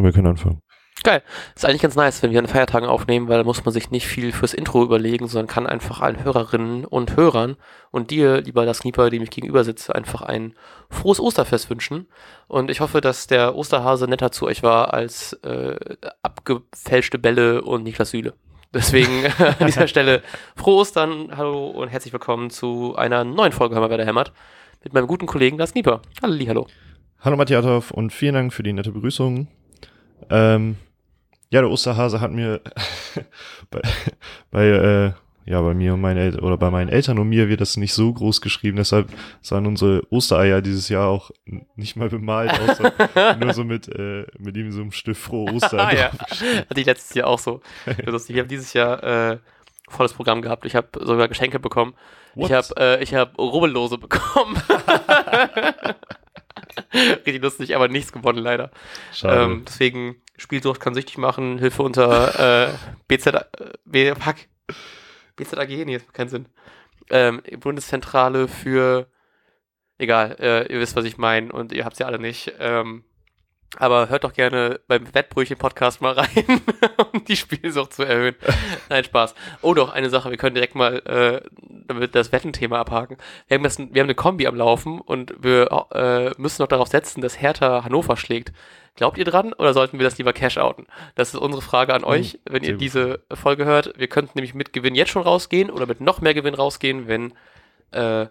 Und wir können anfangen. Geil. Ist eigentlich ganz nice, wenn wir an Feiertagen aufnehmen, weil da muss man sich nicht viel fürs Intro überlegen, sondern kann einfach allen Hörerinnen und Hörern und dir, lieber das Knieper, dem ich gegenüber sitze, einfach ein frohes Osterfest wünschen. Und ich hoffe, dass der Osterhase netter zu euch war als äh, abgefälschte Bälle und Niklas Süle. Deswegen an dieser Stelle frohe Ostern, hallo und herzlich willkommen zu einer neuen Folge Hör mal, wer da hämmert mit meinem guten Kollegen Lars Knieper. Hallo, hallo. Hallo Matthias und vielen Dank für die nette Begrüßung. Ähm, ja, der Osterhase hat mir bei, bei äh, ja, bei mir und meinen Eltern oder bei meinen Eltern und mir wird das nicht so groß geschrieben, deshalb sahen unsere Ostereier dieses Jahr auch nicht mal bemalt aus, nur so mit, äh, mit ihm so einem Stift frohe Ostern. ah, ja. Hatte ich letztes Jahr auch so. ich habe dieses Jahr äh, volles Programm gehabt. Ich habe sogar Geschenke bekommen. What? Ich habe äh, ich hab Rubbellose bekommen. Richtig lustig, aber nichts gewonnen leider. Schade. Ähm, deswegen Spielsucht kann süchtig machen, Hilfe unter äh, BZ, äh, B, fuck, BZAG, nee, das macht keinen Sinn. Ähm, Bundeszentrale für, egal, äh, ihr wisst, was ich meine und ihr habt sie alle nicht. Ähm, aber hört doch gerne beim Wettbrötchen-Podcast mal rein, um die Spielsucht zu erhöhen. Nein, Spaß. Oh doch, eine Sache, wir können direkt mal äh, damit das Wettenthema abhaken. Wir haben, das, wir haben eine Kombi am Laufen und wir äh, müssen noch darauf setzen, dass Hertha Hannover schlägt. Glaubt ihr dran oder sollten wir das lieber cash outen? Das ist unsere Frage an euch, mhm, wenn ihr diese Folge hört. Wir könnten nämlich mit Gewinn jetzt schon rausgehen oder mit noch mehr Gewinn rausgehen, wenn äh,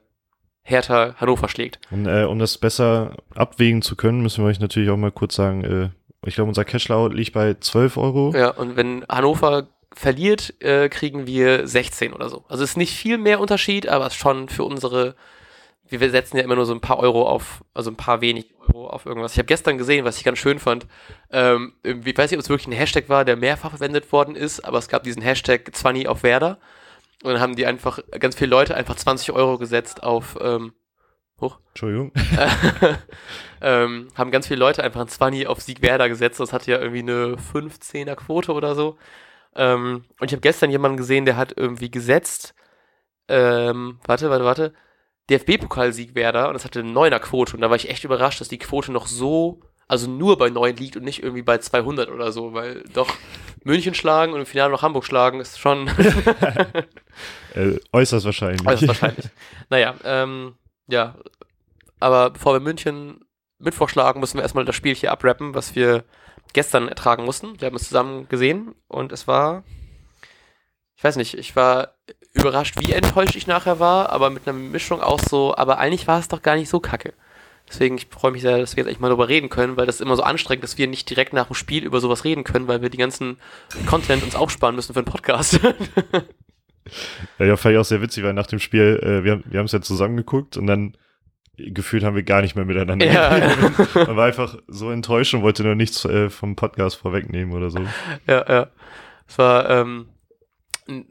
Hertha Hannover schlägt. Und, äh, um das besser abwägen zu können, müssen wir euch natürlich auch mal kurz sagen, äh, ich glaube, unser Cashlau liegt bei 12 Euro. Ja, und wenn Hannover verliert, äh, kriegen wir 16 oder so. Also es ist nicht viel mehr Unterschied, aber es ist schon für unsere, wir setzen ja immer nur so ein paar Euro auf, also ein paar wenig Euro auf irgendwas. Ich habe gestern gesehen, was ich ganz schön fand. Ähm, ich weiß nicht, ob es wirklich ein Hashtag war, der mehrfach verwendet worden ist, aber es gab diesen Hashtag 20 auf Werder. Und dann haben die einfach, ganz viele Leute einfach 20 Euro gesetzt auf, ähm, hoch. Entschuldigung. ähm, haben ganz viele Leute einfach ein 20 auf Sieg Werder gesetzt. Das hatte ja irgendwie eine 15er Quote oder so. Ähm, und ich habe gestern jemanden gesehen, der hat irgendwie gesetzt, ähm, warte, warte, warte, DFB-Pokalsieg Werder und das hatte eine 9er Quote. Und da war ich echt überrascht, dass die Quote noch so, also nur bei 9 liegt und nicht irgendwie bei 200 oder so, weil doch München schlagen und im Finale noch Hamburg schlagen ist schon äh, äußerst wahrscheinlich. Äußerst wahrscheinlich. naja, ähm, ja, aber bevor wir München Mittwoch schlagen, müssen wir erstmal das Spiel hier abrappen, was wir gestern ertragen mussten. Wir haben es zusammen gesehen und es war, ich weiß nicht, ich war überrascht, wie enttäuscht ich nachher war, aber mit einer Mischung auch so, aber eigentlich war es doch gar nicht so kacke. Deswegen, ich freue mich sehr, dass wir jetzt echt mal darüber reden können, weil das ist immer so anstrengend, dass wir nicht direkt nach dem Spiel über sowas reden können, weil wir die ganzen Content uns aufsparen müssen für einen Podcast. ja, ja, fand ich auch sehr witzig, weil nach dem Spiel, äh, wir, wir haben es ja zusammen geguckt und dann gefühlt haben wir gar nicht mehr miteinander ja. Man war einfach so enttäuscht und wollte nur nichts äh, vom Podcast vorwegnehmen oder so. Ja, ja. Es war ähm,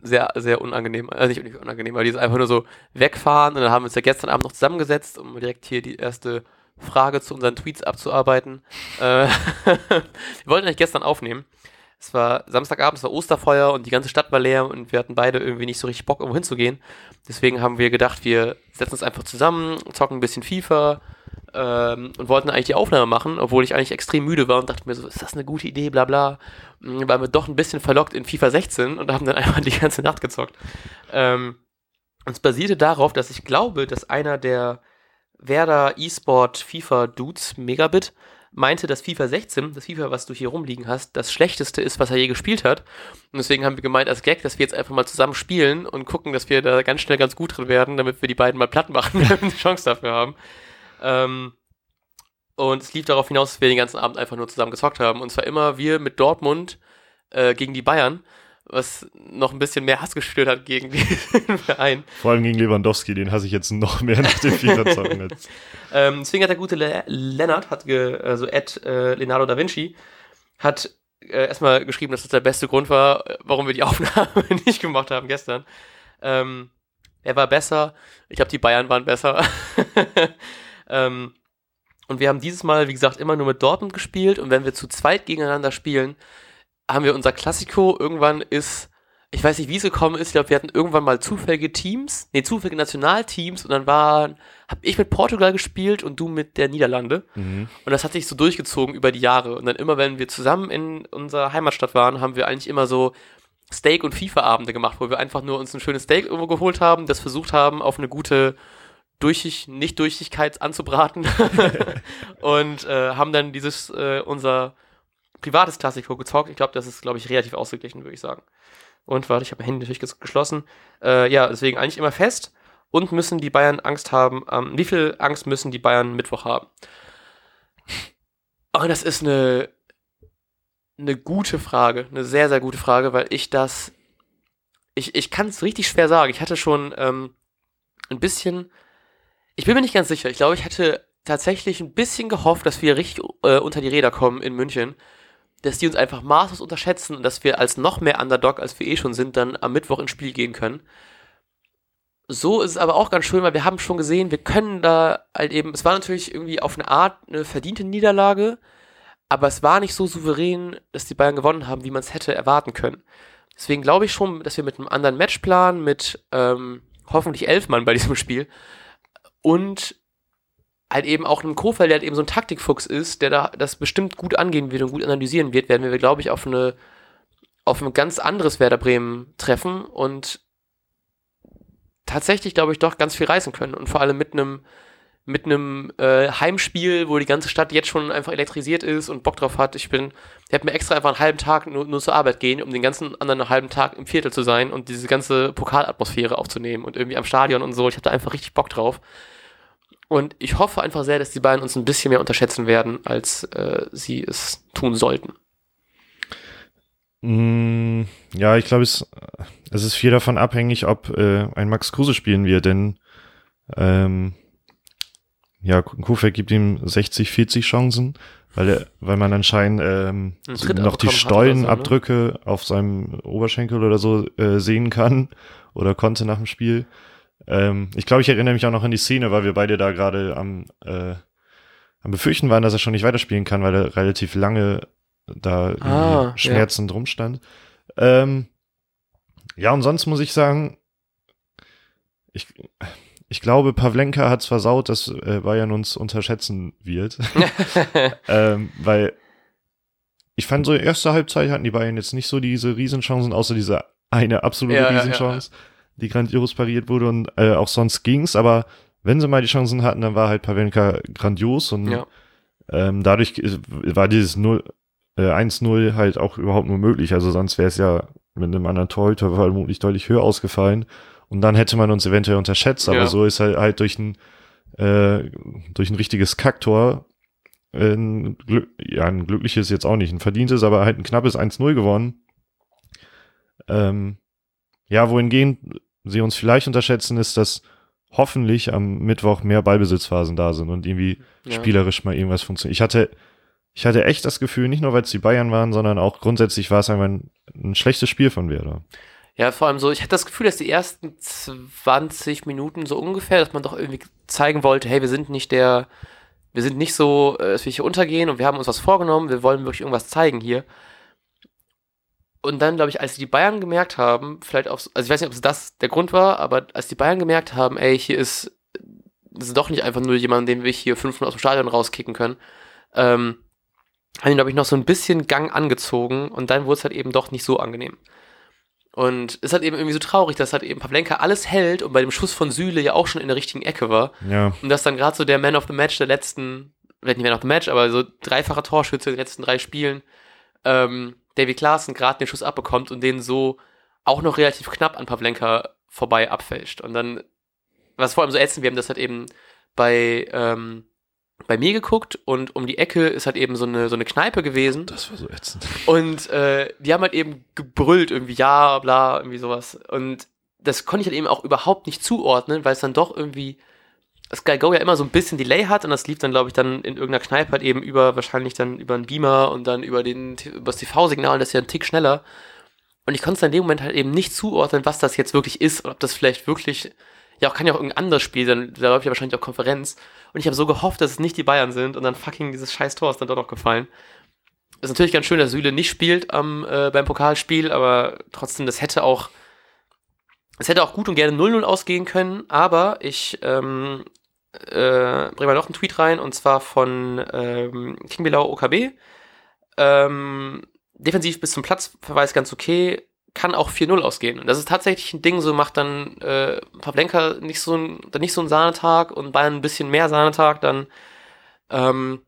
sehr, sehr unangenehm, also nicht unangenehm, aber die ist einfach nur so wegfahren und dann haben wir uns ja gestern Abend noch zusammengesetzt, um direkt hier die erste Frage zu unseren Tweets abzuarbeiten. äh, wir wollten eigentlich gestern aufnehmen. Es war Samstagabend, es war Osterfeuer und die ganze Stadt war leer und wir hatten beide irgendwie nicht so richtig Bock, irgendwo hinzugehen. Deswegen haben wir gedacht, wir setzen uns einfach zusammen, zocken ein bisschen FIFA ähm, und wollten eigentlich die Aufnahme machen, obwohl ich eigentlich extrem müde war und dachte mir so, ist das eine gute Idee, bla bla. Und waren wir doch ein bisschen verlockt in FIFA 16 und haben dann einfach die ganze Nacht gezockt. Ähm, und es basierte darauf, dass ich glaube, dass einer der Werder E-Sport FIFA Dudes, Megabit, meinte, dass FIFA 16, das FIFA, was du hier rumliegen hast, das schlechteste ist, was er je gespielt hat. Und deswegen haben wir gemeint als Gag, dass wir jetzt einfach mal zusammen spielen und gucken, dass wir da ganz schnell ganz gut drin werden, damit wir die beiden mal platt machen, wenn wir eine Chance dafür haben. Ähm, und es lief darauf hinaus, dass wir den ganzen Abend einfach nur zusammen gezockt haben. Und zwar immer wir mit Dortmund äh, gegen die Bayern was noch ein bisschen mehr Hass gestört hat gegen den Verein. Vor allem gegen Lewandowski, den hasse ich jetzt noch mehr nach dem FIFA-Zocken jetzt. ähm, deswegen hat der gute Le Lennart, hat ge, also Ed äh, Leonardo da Vinci, hat äh, erstmal geschrieben, dass das der beste Grund war, warum wir die Aufnahme nicht gemacht haben gestern. Ähm, er war besser, ich glaube, die Bayern waren besser. ähm, und wir haben dieses Mal, wie gesagt, immer nur mit Dortmund gespielt und wenn wir zu zweit gegeneinander spielen, haben wir unser Klassiko, irgendwann ist ich weiß nicht, wie es gekommen ist. Ich glaube, wir hatten irgendwann mal zufällige Teams, nee, zufällige Nationalteams und dann waren, habe ich mit Portugal gespielt und du mit der Niederlande. Mhm. Und das hat sich so durchgezogen über die Jahre. Und dann immer, wenn wir zusammen in unserer Heimatstadt waren, haben wir eigentlich immer so Steak- und FIFA-Abende gemacht, wo wir einfach nur uns ein schönes Steak irgendwo geholt haben, das versucht haben, auf eine gute Durchig Nicht-Durchigkeit anzubraten und äh, haben dann dieses, äh, unser privates Klassiko gezockt. Ich glaube, das ist, glaube ich, relativ ausgeglichen, würde ich sagen. Und warte, ich habe mein Handy natürlich ges- geschlossen. Äh, ja, deswegen eigentlich immer fest. Und müssen die Bayern Angst haben? Ähm, wie viel Angst müssen die Bayern Mittwoch haben? Oh, das ist eine, eine gute Frage. Eine sehr, sehr gute Frage, weil ich das. Ich, ich kann es richtig schwer sagen. Ich hatte schon ähm, ein bisschen. Ich bin mir nicht ganz sicher. Ich glaube, ich hatte tatsächlich ein bisschen gehofft, dass wir richtig äh, unter die Räder kommen in München. Dass die uns einfach maßlos unterschätzen und dass wir als noch mehr Underdog, als wir eh schon sind, dann am Mittwoch ins Spiel gehen können. So ist es aber auch ganz schön, weil wir haben schon gesehen, wir können da halt eben, es war natürlich irgendwie auf eine Art eine verdiente Niederlage, aber es war nicht so souverän, dass die Bayern gewonnen haben, wie man es hätte erwarten können. Deswegen glaube ich schon, dass wir mit einem anderen Matchplan, mit ähm, hoffentlich elf Mann bei diesem Spiel und halt eben auch einem Kofeld, der halt eben so ein Taktikfuchs ist, der da das bestimmt gut angehen wird und gut analysieren wird, werden wir, glaube ich, auf eine auf ein ganz anderes Werder Bremen treffen und tatsächlich, glaube ich, doch ganz viel reißen können. Und vor allem mit einem mit einem äh, Heimspiel, wo die ganze Stadt jetzt schon einfach elektrisiert ist und Bock drauf hat. Ich bin, ich habe mir extra einfach einen halben Tag nur, nur zur Arbeit gehen, um den ganzen anderen halben Tag im Viertel zu sein und diese ganze Pokalatmosphäre aufzunehmen und irgendwie am Stadion und so. Ich hatte einfach richtig Bock drauf. Und ich hoffe einfach sehr, dass die beiden uns ein bisschen mehr unterschätzen werden, als äh, sie es tun sollten. Mm, ja, ich glaube, es, es ist viel davon abhängig, ob äh, ein Max Kruse spielen wird, denn ähm, ja, Kofeld gibt ihm 60, 40 Chancen, weil er, weil man anscheinend ähm, noch die oder so, Stollenabdrücke auf seinem Oberschenkel oder so äh, sehen kann oder konnte nach dem Spiel. Ähm, ich glaube, ich erinnere mich auch noch an die Szene, weil wir beide da gerade am, äh, am Befürchten waren, dass er schon nicht weiterspielen kann, weil er relativ lange da Ah, ja. schmerzend rumstand. Ähm, ja, und sonst muss ich sagen, ich, ich glaube, Pavlenka hat's versaut, dass äh, Bayern uns unterschätzen wird. ähm, weil ich fand so, erste Halbzeit hatten die Bayern jetzt nicht so diese Riesenchancen, außer diese eine absolute Ja, ja, Riesenchance, die grandios pariert wurde und äh, auch sonst ging's, aber wenn sie mal die Chancen hatten, dann war halt Pavlenka grandios und ja. ähm, dadurch äh, war dieses 0, äh, 1-0 halt auch überhaupt nur möglich. Also sonst wäre es ja mit einem anderen Torhüter vermutlich deutlich höher ausgefallen. Und dann hätte man uns eventuell unterschätzt. Aber Ja. so ist halt, halt durch ein, äh, durch ein richtiges Kacktor äh, ein, Glück, ja, ein glückliches jetzt auch nicht, ein verdientes, aber halt ein knappes 1-0 gewonnen. Ähm, ja, wohingehend sie uns vielleicht unterschätzen, ist, dass hoffentlich am Mittwoch mehr Ballbesitzphasen da sind und irgendwie ja. spielerisch mal irgendwas funktioniert. Ich hatte, ich hatte echt das Gefühl, nicht nur weil es die Bayern waren, sondern auch grundsätzlich war es einfach ein, ein schlechtes Spiel von Werder. Ja, vor allem so, ich hatte das Gefühl, dass die ersten 20 Minuten so ungefähr, dass man doch irgendwie zeigen wollte, hey, wir sind nicht der, wir sind nicht so, äh, dass wir hier untergehen und wir haben uns was vorgenommen, wir wollen wirklich irgendwas zeigen hier. Und dann, glaube ich, als die Bayern gemerkt haben, vielleicht auch, also ich weiß nicht, ob es das der Grund war, aber als die Bayern gemerkt haben, ey, hier ist, ist doch nicht einfach nur jemand, den wir hier fünfmal aus dem Stadion rauskicken können, ähm, haben ihn, glaube ich, noch so ein bisschen Gang angezogen und dann wurde es halt eben doch nicht so angenehm. Und ist halt eben irgendwie so traurig, dass halt eben Pavlenka alles hält und bei dem Schuss von Süle ja auch schon in der richtigen Ecke war. Ja, Und dass dann gerade so der Man of the Match der letzten, vielleicht nicht Man of the Match, aber so dreifacher Torschütze in den letzten drei Spielen, ähm, David Klaassen gerade den Schuss abbekommt und den so auch noch relativ knapp an Pavlenka vorbei abfälscht. Und dann, was vor allem so ätzend, wir haben das halt eben bei, ähm, bei mir geguckt und um die Ecke ist halt eben so eine, so eine Kneipe gewesen. das war so ätzend. Und äh, die haben halt eben gebrüllt, irgendwie ja, bla, irgendwie sowas. Und das konnte ich halt eben auch überhaupt nicht zuordnen, weil es dann doch irgendwie Sky Go ja immer so ein bisschen Delay hat und das lief dann, glaube ich, dann in irgendeiner Kneipe halt eben über, wahrscheinlich dann über einen Beamer und dann über, den, über das TV-Signal, das ist ja ein Tick schneller. Und ich konnte es in dem Moment halt eben nicht zuordnen, was das jetzt wirklich ist, oder ob das vielleicht wirklich, ja, auch kann ja auch irgendein anderes Spiel sein, da läuft ja wahrscheinlich auch Konferenz. Und ich habe so gehofft, dass es nicht die Bayern sind und dann fucking dieses scheiß Tor ist dann doch noch gefallen. ist natürlich ganz schön, dass Süle nicht spielt am, äh, beim Pokalspiel, aber trotzdem, das hätte auch, es hätte auch gut und gerne 0-0 ausgehen können, aber ich ähm, äh, bringe mal noch einen Tweet rein und zwar von ähm, King Belau OKB. Ähm, defensiv bis zum Platzverweis ganz okay, kann auch 4-0 ausgehen. Und das ist tatsächlich ein Ding, so macht dann äh, Pavlenka nicht so ein, dann nicht so einen Sahnetag und Bayern ein bisschen mehr Sahnetag, dann, ähm,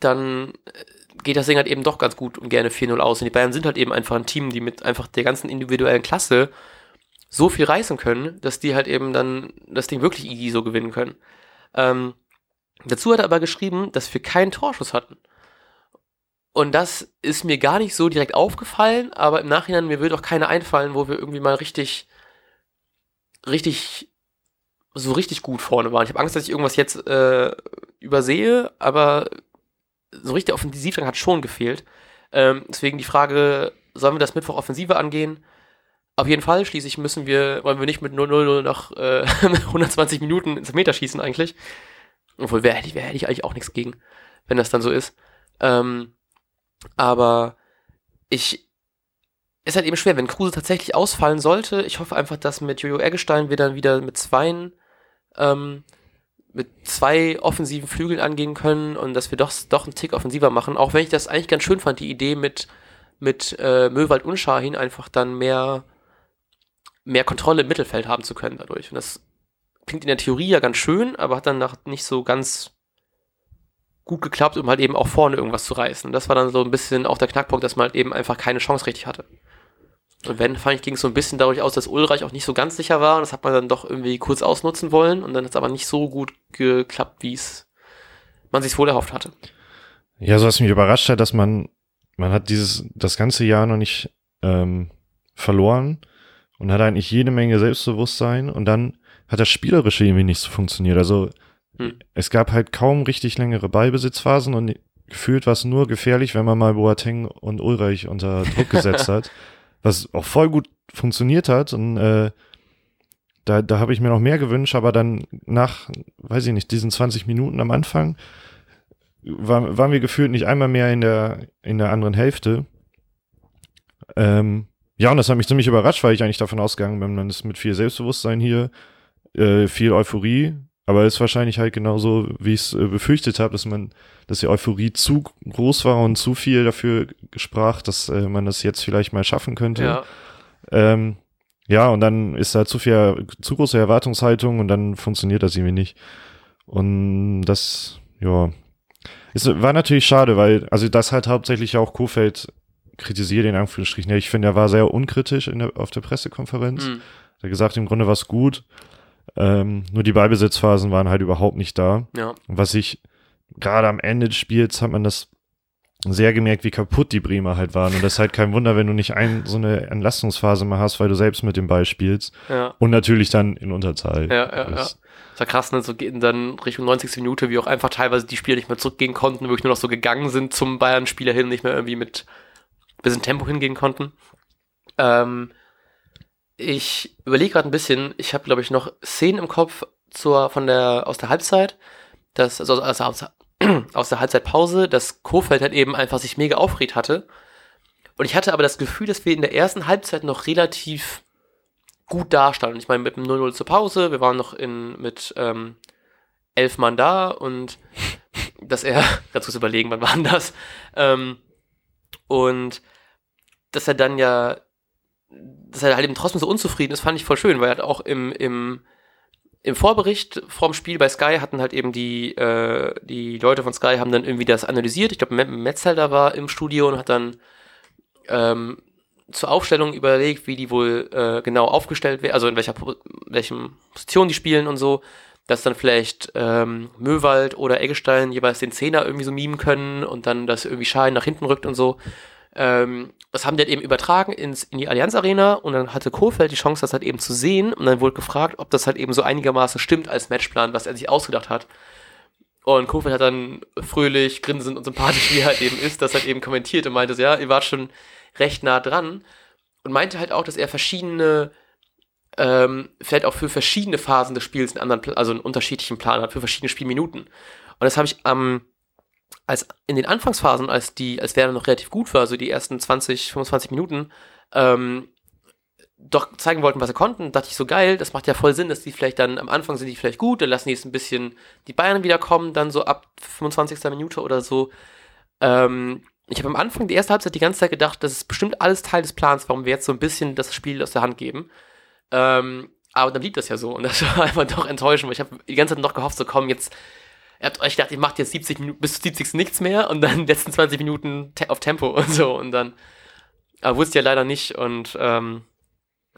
dann geht das Ding halt eben doch ganz gut und gerne 4-0 aus. Und die Bayern sind halt eben einfach ein Team, die mit einfach der ganzen individuellen Klasse so viel reißen können, dass die halt eben dann das Ding wirklich easy so gewinnen können. Ähm, dazu hat er aber geschrieben, dass wir keinen Torschuss hatten. Und das ist mir gar nicht so direkt aufgefallen, aber im Nachhinein mir wird auch keine einfallen, wo wir irgendwie mal richtig, richtig, so richtig gut vorne waren. Ich habe Angst, dass ich irgendwas jetzt äh, übersehe, aber so richtig Offensivdrang hat schon gefehlt. Ähm, deswegen die Frage, sollen wir das Mittwoch Offensive angehen? Auf jeden Fall, schließlich müssen wir, wollen wir nicht mit 0-0 nach äh, 120 Minuten ins Meter schießen eigentlich. Obwohl, wäre hätte, wär, hätte ich eigentlich auch nichts gegen, wenn das dann so ist. Ähm, aber ich, ist halt eben schwer, wenn Kruse tatsächlich ausfallen sollte. Ich hoffe einfach, dass mit Jojo Eggestein wir dann wieder mit zweien, ähm, mit zwei offensiven Flügeln angehen können und dass wir doch, doch einen Tick offensiver machen. Auch wenn ich das eigentlich ganz schön fand, die Idee mit, mit äh, Möwald und Schahin einfach dann mehr, mehr Kontrolle im Mittelfeld haben zu können dadurch. Und das klingt in der Theorie ja ganz schön, aber hat dann nicht so ganz gut geklappt, um halt eben auch vorne irgendwas zu reißen. Und das war dann so ein bisschen auch der Knackpunkt, dass man halt eben einfach keine Chance richtig hatte. Und wenn, fand ich, ging es so ein bisschen dadurch aus, dass Ulreich auch nicht so ganz sicher war. Und das hat man dann doch irgendwie kurz ausnutzen wollen. Und dann hat es aber nicht so gut geklappt, wie es man sich wohl erhofft hatte. Ja, so was mich überrascht hat, dass man, man hat dieses, das ganze Jahr noch nicht ähm, verloren und hat eigentlich jede Menge Selbstbewusstsein und dann hat das Spielerische irgendwie nicht so funktioniert. Also hm. es gab halt kaum richtig längere Ballbesitzphasen und gefühlt war es nur gefährlich, wenn man mal Boateng und Ulreich unter Druck gesetzt hat was auch voll gut funktioniert hat und äh, da, da habe ich mir noch mehr gewünscht, aber dann nach, weiß ich nicht, diesen 20 Minuten am Anfang war, waren wir gefühlt nicht einmal mehr in der, in der anderen Hälfte. Ähm, ja, und das hat mich ziemlich überrascht, weil ich eigentlich davon ausgegangen bin, man ist mit viel Selbstbewusstsein hier, äh, viel Euphorie, aber es ist wahrscheinlich halt genauso, wie ich es äh, befürchtet habe, dass man, dass die Euphorie zu groß war und zu viel dafür sprach, dass äh, man das jetzt vielleicht mal schaffen könnte. Ja. Ähm, ja, und dann ist da zu viel, zu große Erwartungshaltung und dann funktioniert das irgendwie nicht. Und das, ja, es war natürlich schade, weil, also das hat hauptsächlich auch Kofeld kritisiert, in Anführungsstrichen. Ja, ich finde, er war sehr unkritisch der, auf der Pressekonferenz. Mhm. Er hat gesagt, im Grunde war es gut. Ähm, nur die Ballbesitzphasen waren halt überhaupt nicht da. Ja. Was ich gerade am Ende des Spiels hat man das sehr gemerkt, wie kaputt die Bremer halt waren. Und das ist halt kein Wunder, wenn du nicht ein, so eine Entlastungsphase mal hast, weil du selbst mit dem Ball spielst. Ja. Und natürlich dann in Unterzahl. Ja, ja, das, ja. Das war krass, ne? So gehen dann Richtung 90. Minute, wie auch einfach teilweise die Spieler nicht mehr zurückgehen konnten, wirklich nur noch so gegangen sind zum Bayern-Spieler hin, nicht mehr irgendwie mit bisschen Tempo hingehen konnten. Ähm, ich überlege gerade ein bisschen, ich habe, glaube ich, noch Szenen im Kopf zur, von der, aus der Halbzeit, das, also aus, aus, aus der Halbzeitpause, dass Kofeld halt eben einfach sich mega aufgeregt hatte. Und ich hatte aber das Gefühl, dass wir in der ersten Halbzeit noch relativ gut dastanden. Ich meine, mit dem 0-0 zur Pause, wir waren noch in, mit ähm, elf Mann da und dass er, dazu zu überlegen, wann waren das? Ähm, und dass er dann ja dass er halt eben trotzdem so unzufrieden ist, fand ich voll schön, weil er halt auch im, im, im Vorbericht vorm Spiel bei Sky hatten halt eben die, äh, die Leute von Sky haben dann irgendwie das analysiert. Ich glaube, Metzelder war im Studio und hat dann ähm, zur Aufstellung überlegt, wie die wohl äh, genau aufgestellt werden, also in welcher welchen Position die spielen und so, dass dann vielleicht ähm, Möwald oder Eggestein jeweils den Zehner irgendwie so mimen können und dann das irgendwie Schein nach hinten rückt und so. Ähm, das haben die halt eben übertragen ins, in die Allianz Arena und dann hatte Kofeld die Chance, das halt eben zu sehen und dann wurde gefragt, ob das halt eben so einigermaßen stimmt als Matchplan, was er sich ausgedacht hat. Und Kofeld hat dann fröhlich, grinsend und sympathisch, wie er halt eben ist, das halt eben kommentiert und meinte, so, ja, ihr wart schon recht nah dran und meinte halt auch, dass er verschiedene, ähm, vielleicht auch für verschiedene Phasen des Spiels einen anderen, also einen unterschiedlichen Plan hat, für verschiedene Spielminuten. Und das habe ich am als in den Anfangsphasen, als die, als Werder noch relativ gut war, so die ersten 20, 25 Minuten, ähm, doch zeigen wollten, was sie konnten, dachte ich so geil, das macht ja voll Sinn, dass die vielleicht dann am Anfang sind die vielleicht gut, dann lassen die jetzt ein bisschen die Bayern wiederkommen, dann so ab 25. Minute oder so. Ähm, ich habe am Anfang die erste Halbzeit die ganze Zeit gedacht, das ist bestimmt alles Teil des Plans, warum wir jetzt so ein bisschen das Spiel aus der Hand geben. Ähm, aber dann blieb das ja so und das war einfach doch enttäuschend, weil ich habe die ganze Zeit noch gehofft, so komm, jetzt ihr habt euch gedacht, ihr macht jetzt 70 Minuten, bis 70 nichts mehr und dann die letzten 20 Minuten te auf Tempo und so und dann aber wusste ja leider nicht und ähm,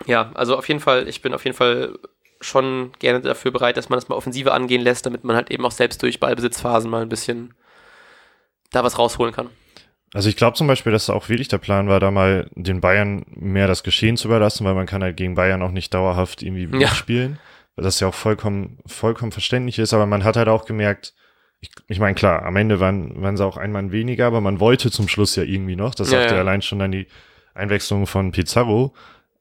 ja, also auf jeden Fall, ich bin auf jeden Fall schon gerne dafür bereit, dass man das mal offensive angehen lässt, damit man halt eben auch selbst durch Ballbesitzphasen mal ein bisschen da was rausholen kann. Also ich glaube zum Beispiel, dass auch wirklich der Plan war, da mal den Bayern mehr das Geschehen zu überlassen, weil man kann halt gegen Bayern auch nicht dauerhaft irgendwie Ja. spielen. Das ja auch vollkommen, vollkommen verständlich ist, aber man hat halt auch gemerkt, ich, ich meine, klar, am Ende waren, waren sie auch ein Mann weniger, aber man wollte zum Schluss ja irgendwie noch. Das Ja, sagte ja. allein schon dann die Einwechslung von Pizarro.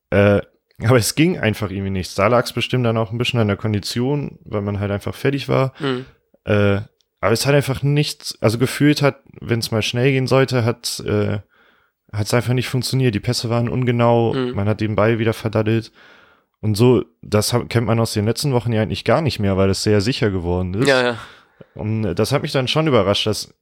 Äh, aber es ging einfach irgendwie nichts. Da lag es bestimmt dann auch ein bisschen an der Kondition, weil man halt einfach fertig war. Mhm. Äh, aber es hat einfach nichts, also gefühlt hat, wenn es mal schnell gehen sollte, hat äh, hat es einfach nicht funktioniert. Die Pässe waren ungenau, Mhm. man hat den Ball wieder verdattelt. Und so, das kennt man aus den letzten Wochen ja eigentlich gar nicht mehr, weil es sehr sicher geworden ist. Ja, ja. Und das hat mich dann schon überrascht, dass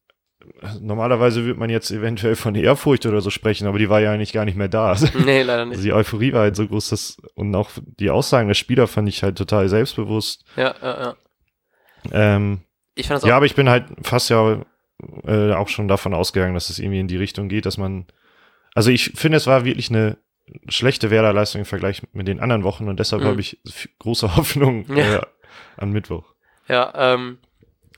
normalerweise würde man jetzt eventuell von Ehrfurcht oder so sprechen, aber die war ja eigentlich gar nicht mehr da. Nee, leider Also nicht. die Euphorie war halt so groß, dass, und auch die Aussagen der Spieler fand ich halt total selbstbewusst. Ja, ja, ja. Ähm, Ich fand das auch ja, aber ich bin halt fast ja äh, auch schon davon ausgegangen, dass es irgendwie in die Richtung geht, dass man. Also ich finde, es war wirklich eine schlechte Werder-Leistung im Vergleich mit den anderen Wochen und deshalb Mhm. habe ich große Hoffnung Ja. äh, an Mittwoch. Ja, ähm,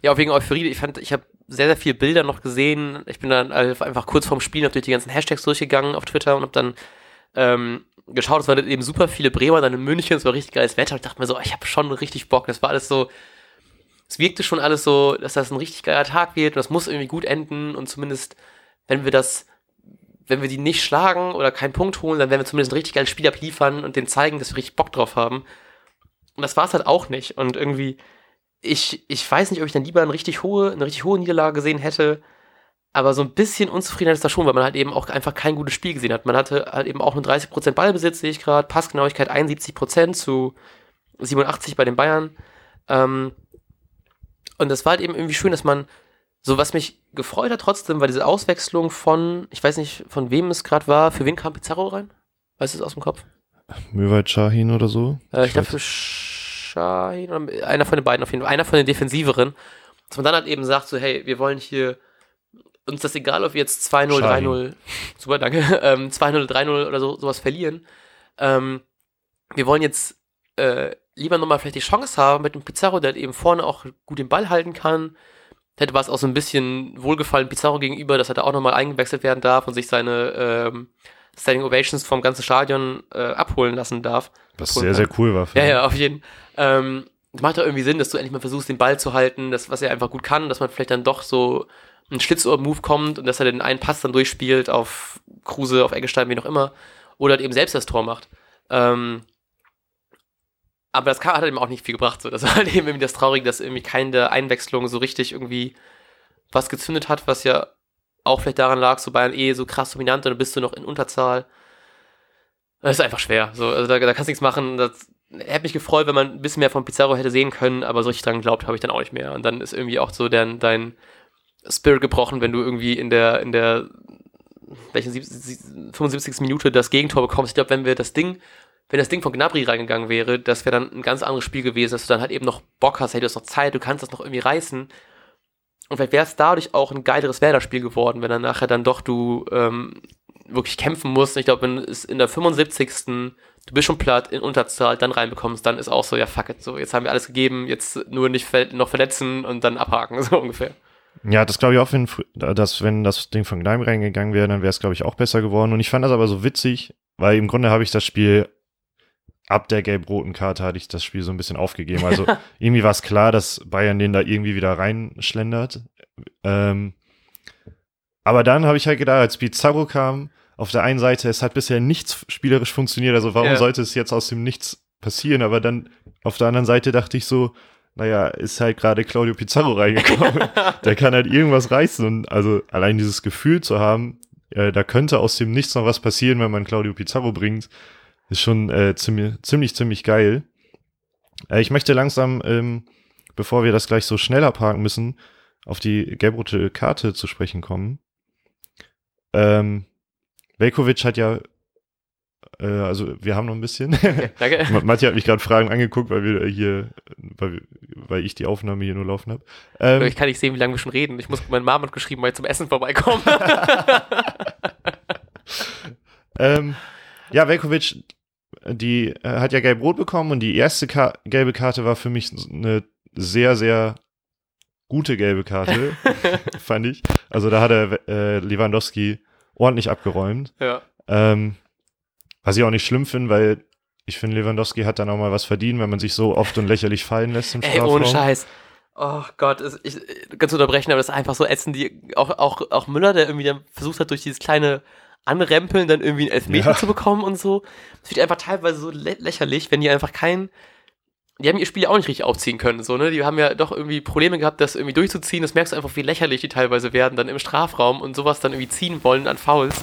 ja, auch wegen Euphorie. Ich fand, ich habe sehr, sehr viele Bilder noch gesehen. Ich bin dann einfach kurz vorm Spielen noch durch die ganzen Hashtags durchgegangen auf Twitter und habe dann ähm, geschaut. Es waren eben super viele Bremer dann in München. Es war richtig geiles Wetter. Ich dachte mir so, ich habe schon richtig Bock. Das war alles so, es wirkte schon alles so, dass das ein richtig geiler Tag wird und das muss irgendwie gut enden und zumindest, wenn wir das, wenn wir die nicht schlagen oder keinen Punkt holen, dann werden wir zumindest ein richtig geiles Spiel abliefern und denen zeigen, dass wir richtig Bock drauf haben. Und das war es halt auch nicht. Und irgendwie, ich, ich weiß nicht, ob ich dann lieber eine richtig hohe, eine richtig hohe Niederlage gesehen hätte, aber so ein bisschen Unzufriedenheit ist da schon, weil man halt eben auch einfach kein gutes Spiel gesehen hat. Man hatte halt eben auch nur 30% Ballbesitz, sehe ich gerade, Passgenauigkeit 71% zu 87 bei den Bayern. Ähm, und das war halt eben irgendwie schön, dass man, so was mich gefreut hat trotzdem, war diese Auswechslung von, ich weiß nicht, von wem es gerade war, für wen kam Pizarro rein? Weißt du es aus dem Kopf? Möwald Shahin oder so. Äh, ich Ich für Shahin oder einer von den beiden auf jeden Fall, einer von den Defensiveren, dass man dann halt eben sagt, so, hey, wir wollen hier, uns das egal, ob wir jetzt 2-0, Shahin. 3-0, super, danke, ähm, 2-0, 3-0 oder so, sowas verlieren. Ähm, wir wollen jetzt äh, lieber nochmal vielleicht die Chance haben mit dem Pizarro, der halt eben vorne auch gut den Ball halten kann. Hätte was auch so ein bisschen Wohlgefallen Pizarro gegenüber, dass er da auch nochmal eingewechselt werden darf und sich seine ähm, Standing Ovations vom ganzen Stadion äh, abholen lassen darf. Was sehr, ja. sehr cool war. für Ja, ja, auf jeden Ähm, es macht doch irgendwie Sinn, dass du endlich mal versuchst, den Ball zu halten, das, was er einfach gut kann, dass man vielleicht dann doch so ein Schlitzohr-Move kommt und dass er den einen Pass dann durchspielt auf Kruse, auf Eggestein, wie noch immer, oder halt eben selbst das Tor macht. Ähm, aber das hat eben auch nicht viel gebracht. So. Das war halt eben irgendwie das Traurige, dass irgendwie keine der Einwechslungen so richtig irgendwie was gezündet hat, was ja auch vielleicht daran lag, so Bayern eh so krass dominant und dann bist du noch in Unterzahl. Das ist einfach schwer. So, also da, da kannst du nichts machen. Das hätte mich gefreut, wenn man ein bisschen mehr von Pizarro hätte sehen können, aber so richtig dran geglaubt habe ich dann auch nicht mehr. Und dann ist irgendwie auch so dein, dein Spirit gebrochen, wenn du irgendwie in der, in der welchen sieb- sie- 75. Minute das Gegentor bekommst. Ich glaube, wenn wir das Ding, wenn das Ding von Gnabry reingegangen wäre, das wäre dann ein ganz anderes Spiel gewesen, dass du dann halt eben noch Bock hast, hättest noch Zeit, du kannst das noch irgendwie reißen. Und vielleicht wäre es dadurch auch ein geileres Werder-Spiel geworden, wenn dann nachher dann doch du ähm, wirklich kämpfen musst. Ich glaube, wenn es in der 75. du bist schon platt, in Unterzahl, dann reinbekommst, dann ist auch so, ja fuck it, so, jetzt haben wir alles gegeben, jetzt nur nicht ver noch verletzen und dann abhaken, so ungefähr. Ja, das glaube ich auch, wenn, dass, wenn das Ding von Gleim reingegangen wäre, dann wäre es, glaube ich, auch besser geworden. Und ich fand das aber so witzig, weil im Grunde habe ich das Spiel, ab der gelb-roten Karte hatte ich das Spiel so ein bisschen aufgegeben. Also irgendwie war es klar, dass Bayern den da irgendwie wieder reinschlendert. Ähm, aber dann habe ich halt gedacht, als Pizarro kam, auf der einen Seite, es hat bisher nichts spielerisch funktioniert, also warum Ja. sollte es jetzt aus dem Nichts passieren? Aber dann auf der anderen Seite dachte ich so, naja, ist halt gerade Claudio Pizarro reingekommen. der kann halt irgendwas reißen und also allein dieses Gefühl zu haben, äh, da könnte aus dem Nichts noch was passieren, wenn man Claudio Pizarro bringt, ist schon äh, ziemlich, ziemlich, ziemlich geil. Äh, ich möchte langsam, ähm, bevor wir das gleich so schneller parken müssen, auf die gelb-rote Karte zu sprechen kommen. Ähm, Velkovic hat ja äh, also wir haben noch ein bisschen. Okay, danke. Matti hat mich gerade Fragen angeguckt, weil wir hier, weil, weil ich die Aufnahme hier nur laufen habe. Ähm, ich kann nicht sehen, wie lange wir schon reden. Ich muss meine Mama hat geschrieben, mal zum Essen vorbeikommen. ähm, ja, Velkovic, die äh, hat ja gelb-rot bekommen und die erste Ka gelbe Karte war für mich eine sehr, sehr gute gelbe Karte, fand ich. Also da hat er äh, Lewandowski ordentlich abgeräumt. Ja. Ähm, was ich auch nicht schlimm finde, weil ich finde, Lewandowski hat dann auch mal was verdient, wenn man sich so oft und lächerlich fallen lässt im Ey, ohne Scheiß. Oh Gott, ich, ich ganz unterbrechen, aber das ist einfach so ätzend, die, auch, auch, auch Müller, der irgendwie dann versucht hat, durch dieses kleine Anrempeln dann irgendwie einen Elfmeter ja. zu bekommen und so. Das wird einfach teilweise so lä lächerlich, wenn die einfach keinen die haben ihr Spiel ja auch nicht richtig aufziehen können, so, ne? Die haben ja doch irgendwie Probleme gehabt, das irgendwie durchzuziehen. Das merkst du einfach, wie lächerlich die teilweise werden, dann im Strafraum und sowas dann irgendwie ziehen wollen an Fouls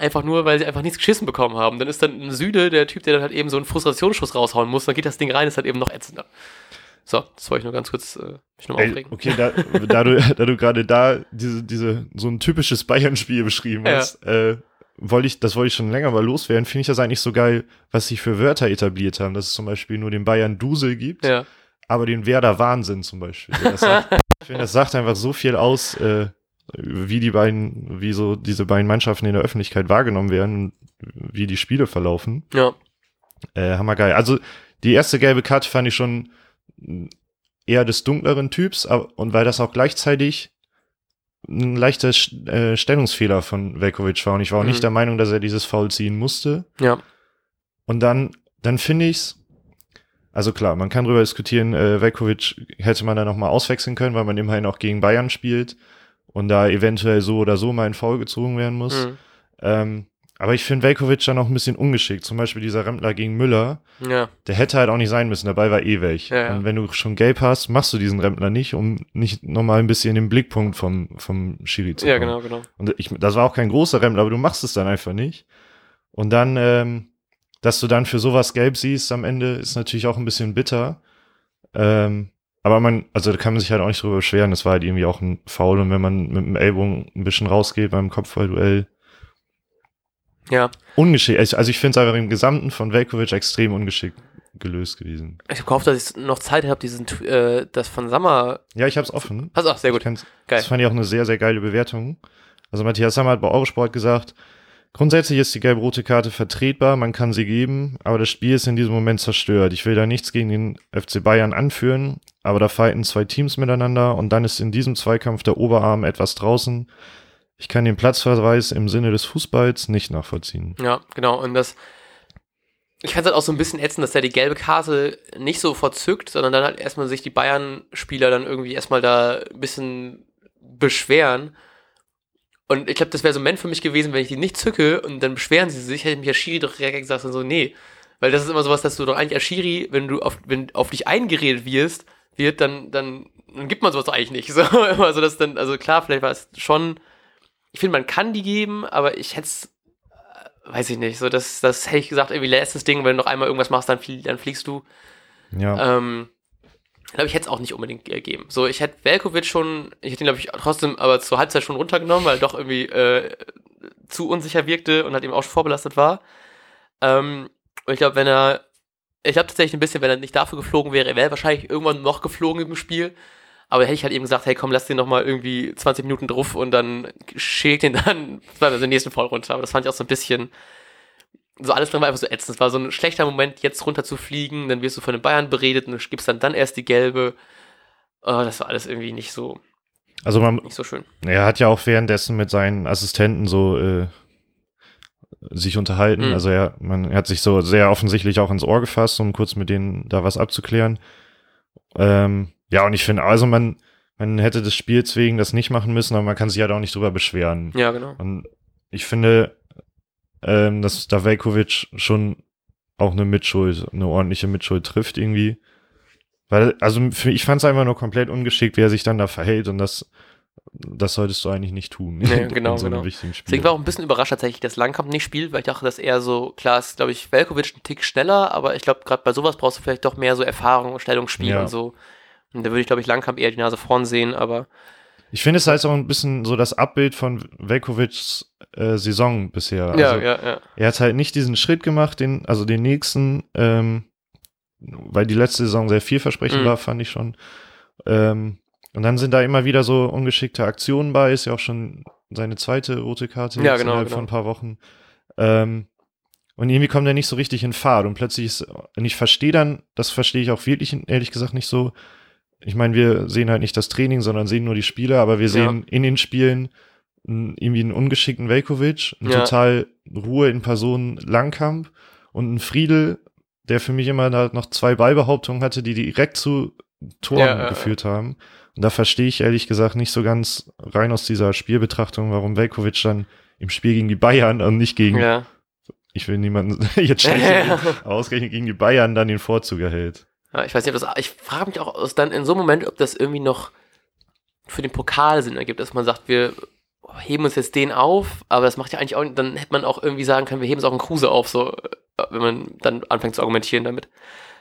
einfach nur, weil sie einfach nichts geschissen bekommen haben. Dann ist dann ein Süde der Typ, der dann halt eben so einen Frustrationsschuss raushauen muss, dann geht das Ding rein, ist halt eben noch ätzender. So, das wollte ich nur ganz kurz äh, mich nochmal aufregen. Okay, da, da du, da du gerade da diese, diese, so ein typisches Bayern-Spiel beschrieben ja. hast, äh, wollte ich, das wollte ich schon länger mal loswerden, finde ich das eigentlich so geil, was sie für Wörter etabliert haben, dass es zum Beispiel nur den Bayern Dusel gibt, ja. aber den Werder Wahnsinn zum Beispiel. Sagt, ich finde, das sagt einfach so viel aus, äh, wie die beiden, wie so diese beiden Mannschaften in der Öffentlichkeit wahrgenommen werden, wie die Spiele verlaufen. Ja. Äh, hammergeil. Also die erste gelbe Karte fand ich schon eher des dunkleren Typs, und weil das auch gleichzeitig ein leichter äh, Stellungsfehler von Velkovic war und ich war auch mhm. nicht der Meinung, dass er dieses Foul ziehen musste. Ja. Und dann, dann finde ich's, also klar, man kann darüber diskutieren, äh, Velkovic hätte man da nochmal auswechseln können, weil man immerhin auch gegen Bayern spielt und da eventuell so oder so mal in Foul gezogen werden muss. Mhm. Ähm, aber ich finde Velkovic dann auch ein bisschen ungeschickt. Zum Beispiel dieser Rempler gegen Müller. Ja. Der hätte halt auch nicht sein müssen. Dabei war eh weg. Ja, ja. Und wenn du schon gelb hast, machst du diesen Rempler nicht, um nicht nochmal ein bisschen in den Blickpunkt vom, vom Schiri zu kommen. Ja, genau, genau. Und ich, das war auch kein großer Rempler, aber du machst es dann einfach nicht. Und dann, ähm, dass du dann für sowas gelb siehst am Ende, ist natürlich auch ein bisschen bitter. Ähm, aber man, also da kann man sich halt auch nicht drüber beschweren. Das war halt irgendwie auch ein Foul und wenn man mit dem Ellbogen ein bisschen rausgeht beim Kopfballduell. Ja. Ungeschickt. Also ich finde es einfach im Gesamten von Velkovic extrem ungeschickt gelöst gewesen. Ich habe gehofft, dass ich noch Zeit habe, diesen, äh, das von Sammer. Ja, ich habe es offen. Achso, sehr gut. Geil. Das fand ich auch eine sehr, sehr geile Bewertung. Also Matthias Sammer hat bei Eurosport gesagt, Grundsätzlich ist die gelb-rote Karte vertretbar, man kann sie geben, aber das Spiel ist in diesem Moment zerstört. Ich will da nichts gegen den FC Bayern anführen, aber da fighten zwei Teams miteinander und dann ist in diesem Zweikampf der Oberarm etwas draußen. Ich kann den Platzverweis im Sinne des Fußballs nicht nachvollziehen. Ja, genau. Und das, ich fand es halt auch so ein bisschen ätzend, dass er die gelbe Karte nicht so verzückt, sondern dann halt erstmal sich die Bayern-Spieler dann irgendwie erstmal da ein bisschen beschweren und ich glaube, das wäre so ein Moment für mich gewesen, wenn ich die nicht zücke und dann beschweren sie sich, hätte ich mich als Schiri doch direkt gesagt, so, nee. Weil das ist immer sowas, dass du doch eigentlich als Schiri, wenn du auf, wenn auf dich eingeredet wirst, wird, dann, dann, dann gibt man sowas eigentlich nicht. So, also das dann, also klar, vielleicht war es schon, ich finde, man kann die geben, aber ich hätte es, äh, weiß ich nicht, so, das, das hätte ich gesagt, irgendwie letztes Ding, wenn du noch einmal irgendwas machst, dann, flie dann fliegst du. Ja. Ähm, glaube ich, hätte es auch nicht unbedingt gegeben. So, ich hätte Velkovic schon, ich hätte ihn, glaube ich, trotzdem aber zur Halbzeit schon runtergenommen, weil er doch irgendwie äh, zu unsicher wirkte und halt eben auch schon vorbelastet war. Ähm, und ich glaube, wenn er, ich glaube tatsächlich ein bisschen, wenn er nicht dafür geflogen wäre, er wäre wahrscheinlich irgendwann noch geflogen im Spiel. Aber hätte ich halt eben gesagt, hey komm, lass den nochmal irgendwie 20 Minuten drauf und dann schält den dann also den nächsten Voll runter. Aber das fand ich auch so ein bisschen, so alles drin war einfach so ätzend. Es war so ein schlechter Moment, jetzt runter zu fliegen, dann wirst du von den Bayern beredet und gibst dann dann erst die gelbe. Oh, das war alles irgendwie nicht so. Also man, nicht so schön. Er hat ja auch währenddessen mit seinen Assistenten so äh, sich unterhalten. Mhm. Also er, man er hat sich so sehr offensichtlich auch ins Ohr gefasst, um kurz mit denen da was abzuklären. Ähm, ja, und ich finde, also man, man hätte des Spiels wegen das nicht machen müssen, aber man kann sich halt auch nicht drüber beschweren. Ja, genau. Und ich finde, ähm, dass da Velkovic schon auch eine Mitschuld, eine ordentliche Mitschuld trifft irgendwie. Weil, also für, ich fand es einfach nur komplett ungeschickt, wie er sich dann da verhält und das, das solltest du eigentlich nicht tun. Nee, genau, so genau. Deswegen war auch ein bisschen überrascht tatsächlich, dass Langkamp nicht spielt, weil ich dachte, dass er so, klar ist, glaube ich, Velkovic ein Tick schneller, aber ich glaube, gerade bei sowas brauchst du vielleicht doch mehr so Erfahrung und Stellungsspiel Ja. und so. Und da würde ich, glaube ich, Langkamp eher die Nase vorn sehen, aber Ich finde es halt auch ein bisschen so das Abbild von Velkovics äh, Saison bisher. Also, ja, ja, ja. Er hat halt nicht diesen Schritt gemacht, den, also den nächsten, ähm, weil die letzte Saison sehr vielversprechend Mhm. war, fand ich schon. Ähm, und dann sind da immer wieder so ungeschickte Aktionen bei, ist ja auch schon seine zweite rote Karte Ja, genau, innerhalb genau. von ein paar Wochen. Ähm, und irgendwie kommt er nicht so richtig in Fahrt und plötzlich ist, und ich verstehe dann, das verstehe ich auch wirklich, ehrlich gesagt, nicht so. Ich meine, wir sehen halt nicht das Training, sondern sehen nur die Spiele, aber wir sehen in den Spielen irgendwie einen ungeschickten Velkovic, einen Ja. total Ruhe in Person Langkamp und einen Friedel, der für mich immer halt noch zwei Ballbehauptungen hatte, die direkt zu Toren Ja, ja, ja. geführt haben. Und da verstehe ich ehrlich gesagt nicht so ganz rein aus dieser Spielbetrachtung, warum Velkovic dann im Spiel gegen die Bayern und nicht gegen, Ja. ich will niemanden jetzt schlecht ausgerechnet gegen die Bayern dann den Vorzug erhält. Ja, ich weiß nicht, ob das, ich frage mich auch aus dann in so einem Moment, ob das irgendwie noch für den Pokal Sinn ergibt, dass man sagt, wir heben uns jetzt den auf, aber das macht ja eigentlich auch, dann hätte man auch irgendwie sagen können, wir heben es auch einen Kruse auf, so, äh, wenn man dann anfängt zu argumentieren damit.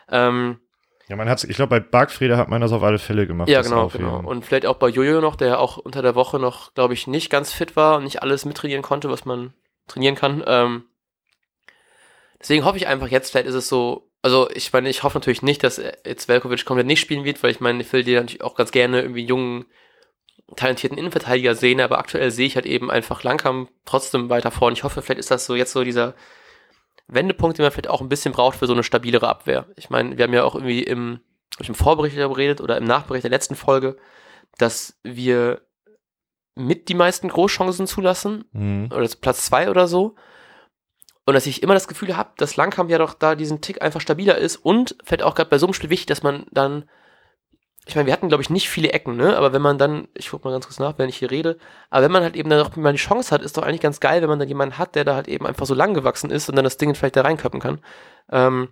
Ähm, Ja, man hat's, ich glaube, bei Bargfrede hat man das auf alle Fälle gemacht. ja, genau, genau. Und vielleicht auch bei Jojo noch, der auch unter der Woche noch, glaube ich, nicht ganz fit war und nicht alles mittrainieren konnte, was man trainieren kann. Ähm, deswegen hoffe ich einfach jetzt, vielleicht ist es so, also ich meine, ich hoffe natürlich nicht, dass jetzt Velkovic komplett nicht spielen wird, weil ich meine, ich will dir natürlich auch ganz gerne irgendwie jungen, talentierten Innenverteidiger sehen, aber aktuell sehe ich halt eben einfach Langkamp trotzdem weiter vorne. Ich hoffe, vielleicht ist das so jetzt so dieser Wendepunkt, den man vielleicht auch ein bisschen braucht für so eine stabilere Abwehr. Ich meine, wir haben ja auch irgendwie im, im Vorbericht darüber geredet oder im Nachbericht der letzten Folge, dass wir mit die meisten Großchancen zulassen, Mhm. oder Platz zwei oder so. Und dass ich immer das Gefühl habe, dass Langkamp ja doch da diesen Tick einfach stabiler ist und vielleicht auch gerade bei so einem Spiel wichtig, dass man dann, ich meine, wir hatten glaube ich nicht viele Ecken, ne? Aber wenn man dann, ich guck mal ganz kurz nach, wenn ich hier rede, aber wenn man halt eben dann noch mal die Chance hat, ist doch eigentlich ganz geil, wenn man dann jemanden hat, der da halt eben einfach so lang gewachsen ist und dann das Ding vielleicht da reinköppen kann. Ähm,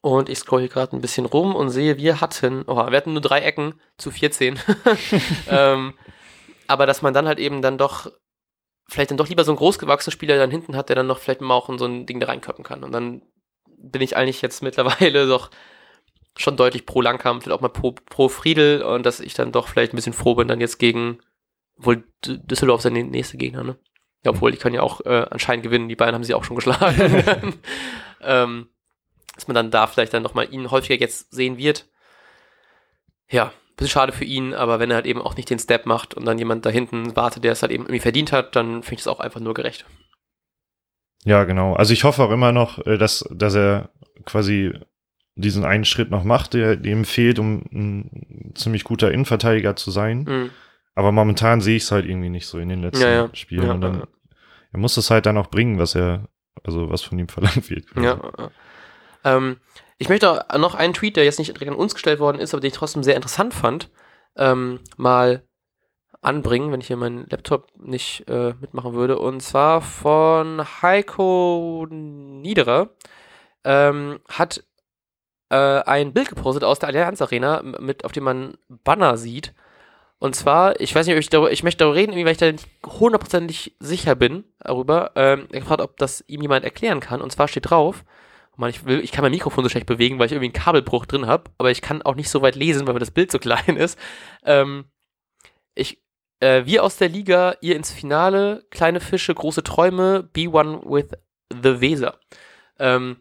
und ich scroll hier gerade ein bisschen rum und sehe, wir hatten, oh, wir hatten nur drei Ecken zu 14. ähm, aber dass man dann halt eben dann doch vielleicht dann doch lieber so einen großgewachsenen Spieler dann hinten hat, der dann noch vielleicht mal auch in so ein Ding da reinköppen kann. Und dann bin ich eigentlich jetzt mittlerweile doch schon deutlich pro Langkamp, vielleicht auch mal pro, pro Friedel und dass ich dann doch vielleicht ein bisschen froh bin, dann jetzt gegen, wohl Düsseldorf der nächste Gegner, ne? Ja, obwohl, die können ja auch äh, anscheinend gewinnen, die beiden haben sie auch schon geschlagen. ähm, dass man dann da vielleicht dann nochmal ihn häufiger jetzt sehen wird. Ja, bisschen schade für ihn, aber wenn er halt eben auch nicht den Step macht und dann jemand da hinten wartet, der es halt eben irgendwie verdient hat, dann finde ich das auch einfach nur gerecht. Ja, genau. Also ich hoffe auch immer noch, äh, dass, dass er quasi diesen einen Schritt noch macht, der dem fehlt, um ein ziemlich guter Innenverteidiger zu sein. Mhm. Aber momentan sehe ich es halt irgendwie nicht so in den letzten Ja, ja. Spielen. Ja, und dann er muss es halt dann auch bringen, was er, also was von ihm verlangt wird. Ja. ja. Ähm, ich möchte noch einen Tweet, der jetzt nicht direkt an uns gestellt worden ist, aber den ich trotzdem sehr interessant fand, ähm, mal anbringen, wenn ich hier meinen Laptop nicht äh, mitmachen würde. Und zwar von Heiko Niederer. Ähm, hat äh, ein Bild gepostet aus der Allianz Arena, mit, auf dem man Banner sieht. Und zwar, ich weiß nicht, ob ich darüber, ich möchte darüber reden, weil ich da nicht hundertprozentig sicher bin darüber. Ähm, gefragt, ob das ihm jemand erklären kann. Und zwar steht drauf, Mann, ich, will, ich kann mein Mikrofon so schlecht bewegen, weil ich irgendwie einen Kabelbruch drin habe, aber ich kann auch nicht so weit lesen, weil mir das Bild so klein ist. Ähm, ich, äh, wir aus der Liga, ihr ins Finale, kleine Fische, große Träume, be one with the Weser. Ähm,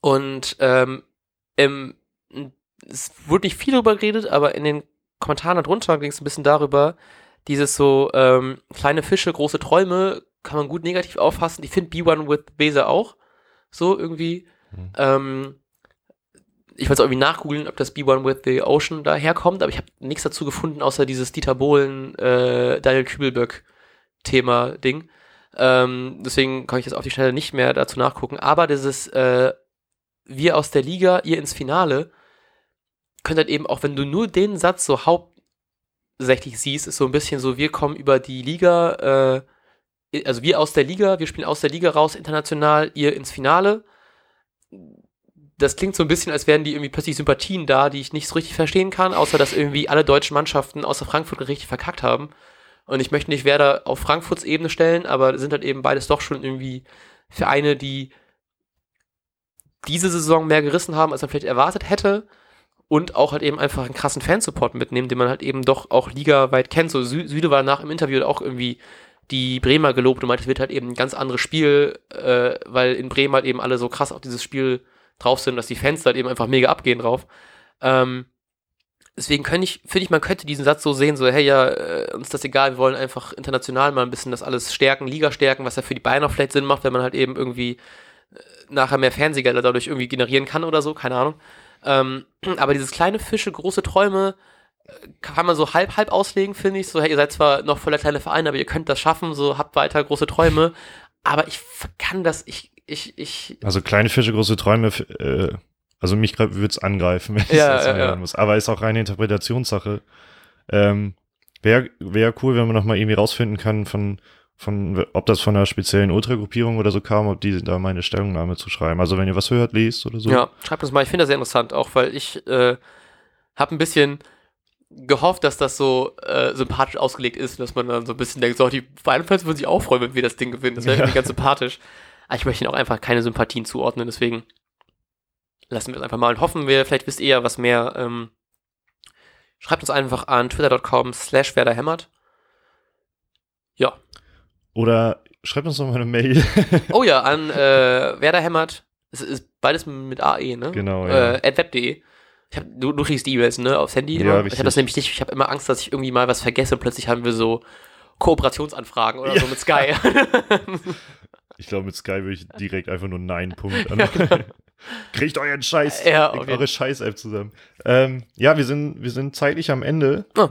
und ähm, im, es wurde nicht viel darüber geredet, aber in den Kommentaren darunter ging es ein bisschen darüber, dieses so ähm, kleine Fische, große Träume, kann man gut negativ auffassen. Ich finde Be One with Weser auch so irgendwie. Mhm. Ähm, ich wollte irgendwie nachgoogeln, ob das Be One with the Ocean daherkommt, aber ich habe nichts dazu gefunden, außer dieses Dieter Bohlen, äh, Daniel Kübelböck Thema-Ding. Ähm, deswegen kann ich jetzt auf die Schnelle nicht mehr dazu nachgucken. Aber dieses äh, Wir aus der Liga, ihr ins Finale, könnte halt eben auch, wenn du nur den Satz so hauptsächlich siehst, ist so ein bisschen so, wir kommen über die Liga, äh, also wir aus der Liga, wir spielen aus der Liga raus international, ihr ins Finale das klingt so ein bisschen, als wären die irgendwie plötzlich Sympathien da, die ich nicht so richtig verstehen kann, außer dass irgendwie alle deutschen Mannschaften außer Frankfurt richtig verkackt haben. Und ich möchte nicht Werder auf Frankfurts Ebene stellen, aber sind halt eben beides doch schon irgendwie Vereine, die diese Saison mehr gerissen haben, als man vielleicht erwartet hätte. Und auch halt eben einfach einen krassen Fansupport mitnehmen, den man halt eben doch auch ligaweit kennt. So Sü Süde war nach im Interview auch irgendwie die Bremer gelobt und meinte, es wird halt eben ein ganz anderes Spiel, äh, weil in Bremen halt eben alle so krass auf dieses Spiel drauf sind, dass die Fans halt eben einfach mega abgehen drauf. Ähm, deswegen könnte ich, finde ich, man könnte diesen Satz so sehen, so, hey, ja, äh, uns ist das egal, wir wollen einfach international mal ein bisschen das alles stärken, Liga stärken, was ja für die Bayern auch vielleicht Sinn macht, wenn man halt eben irgendwie äh, nachher mehr Fernsehgelder dadurch irgendwie generieren kann oder so, keine Ahnung. Ähm, aber dieses kleine Fische, große Träume, kann man so halb, halb auslegen, finde ich. So, hey, ihr seid zwar noch voller kleine Vereine, aber ihr könnt das schaffen, so habt weiter große Träume. Aber ich kann das, ich, ich, ich. Also kleine Fische, große Träume, äh, also mich würde es angreifen, wenn ich Ja, das ja, ja. muss. Aber ist auch reine Interpretationssache. Ähm, Wäre wär cool, wenn man noch mal irgendwie rausfinden kann, von, von, ob das von einer speziellen Ultragruppierung oder so kam, ob die da meine Stellungnahme zu schreiben. Also wenn ihr was hört, lest oder so. Ja, schreibt uns mal. Ich finde das sehr interessant, auch weil ich äh, habe ein bisschen gehofft, dass das so äh, sympathisch ausgelegt ist, dass man dann so ein bisschen denkt, so, die Bayern-Fans würden sich auch freuen, wenn wir das Ding gewinnen. Das wäre Ja. irgendwie ganz sympathisch. Aber ich möchte ihnen auch einfach keine Sympathien zuordnen, deswegen lassen wir es einfach mal und hoffen wir, vielleicht wisst ihr ja was mehr. Ähm, schreibt uns einfach an twitter.com slash werderhämmert. Ja. Oder schreibt uns noch mal eine Mail. Oh ja, an äh, werderhämmert. Es ist beides mit AE, ne? Genau, ja. Äh, web.de. Ich hab, du, du kriegst die E-Mails, ne, aufs Handy. Ja, immer. Ich habe das nämlich nicht, ich habe immer Angst, dass ich irgendwie mal was vergesse und plötzlich haben wir so Kooperationsanfragen oder so mit Sky. Ich glaube, mit Sky würde ich direkt einfach nur Nein Punkt an. Kriegt euren Scheiß, Ja, okay. eure Scheiß-App zusammen. Ähm, ja, wir sind, wir sind zeitlich am Ende. Ah.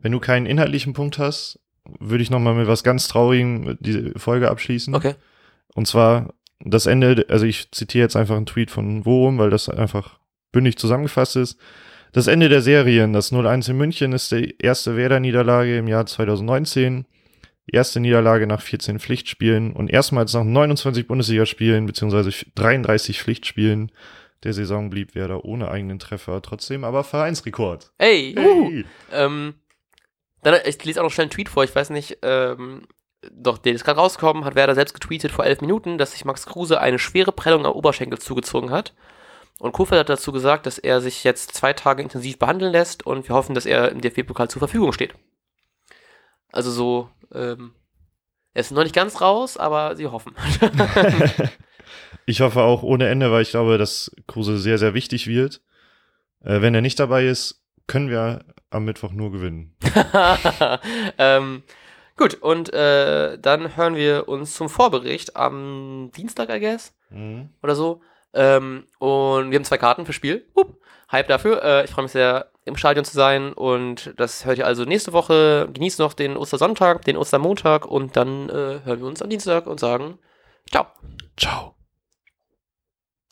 Wenn du keinen inhaltlichen Punkt hast, würde ich noch mal mit was ganz Traurigem die Folge abschließen. okay. Und zwar das Ende, also ich zitiere jetzt einfach einen Tweet von Worum, weil das einfach bündig zusammengefasst ist. Das Ende der Serien, das 0-1 in München, ist die erste Werder-Niederlage im Jahr 2019. Erste Niederlage nach 14 Pflichtspielen und erstmals nach 29 Bundesligaspielen beziehungsweise 33 Pflichtspielen der Saison blieb Werder ohne eigenen Treffer, trotzdem aber Vereinsrekord. Hey. Hey. Ähm, dann, ich lese auch noch schnell einen Tweet vor, ich weiß nicht, ähm, doch, der ist gerade rausgekommen, hat Werder selbst getweetet vor elf Minuten, dass sich Max Kruse eine schwere Prellung am Oberschenkel zugezogen hat. Und Kofeld hat dazu gesagt, dass er sich jetzt zwei Tage intensiv behandeln lässt und wir hoffen, dass er im DFB-Pokal zur Verfügung steht. Also so, ähm, er ist noch nicht ganz raus, aber sie hoffen. Ich hoffe auch ohne Ende, weil ich glaube, dass Kruse sehr, sehr wichtig wird. Äh, wenn er nicht dabei ist, können wir am Mittwoch nur gewinnen. ähm, gut, und äh, dann hören wir uns zum Vorbericht am Dienstag, I guess, Mhm. oder so. Ähm, und wir haben zwei Karten für Spiel. Hup, Hype dafür. Äh, ich freue mich sehr, im Stadion zu sein. Und das hört ihr also nächste Woche. Genießt noch den Ostersonntag, den Ostermontag. Und dann äh, hören wir uns am Dienstag und sagen Ciao. Ciao.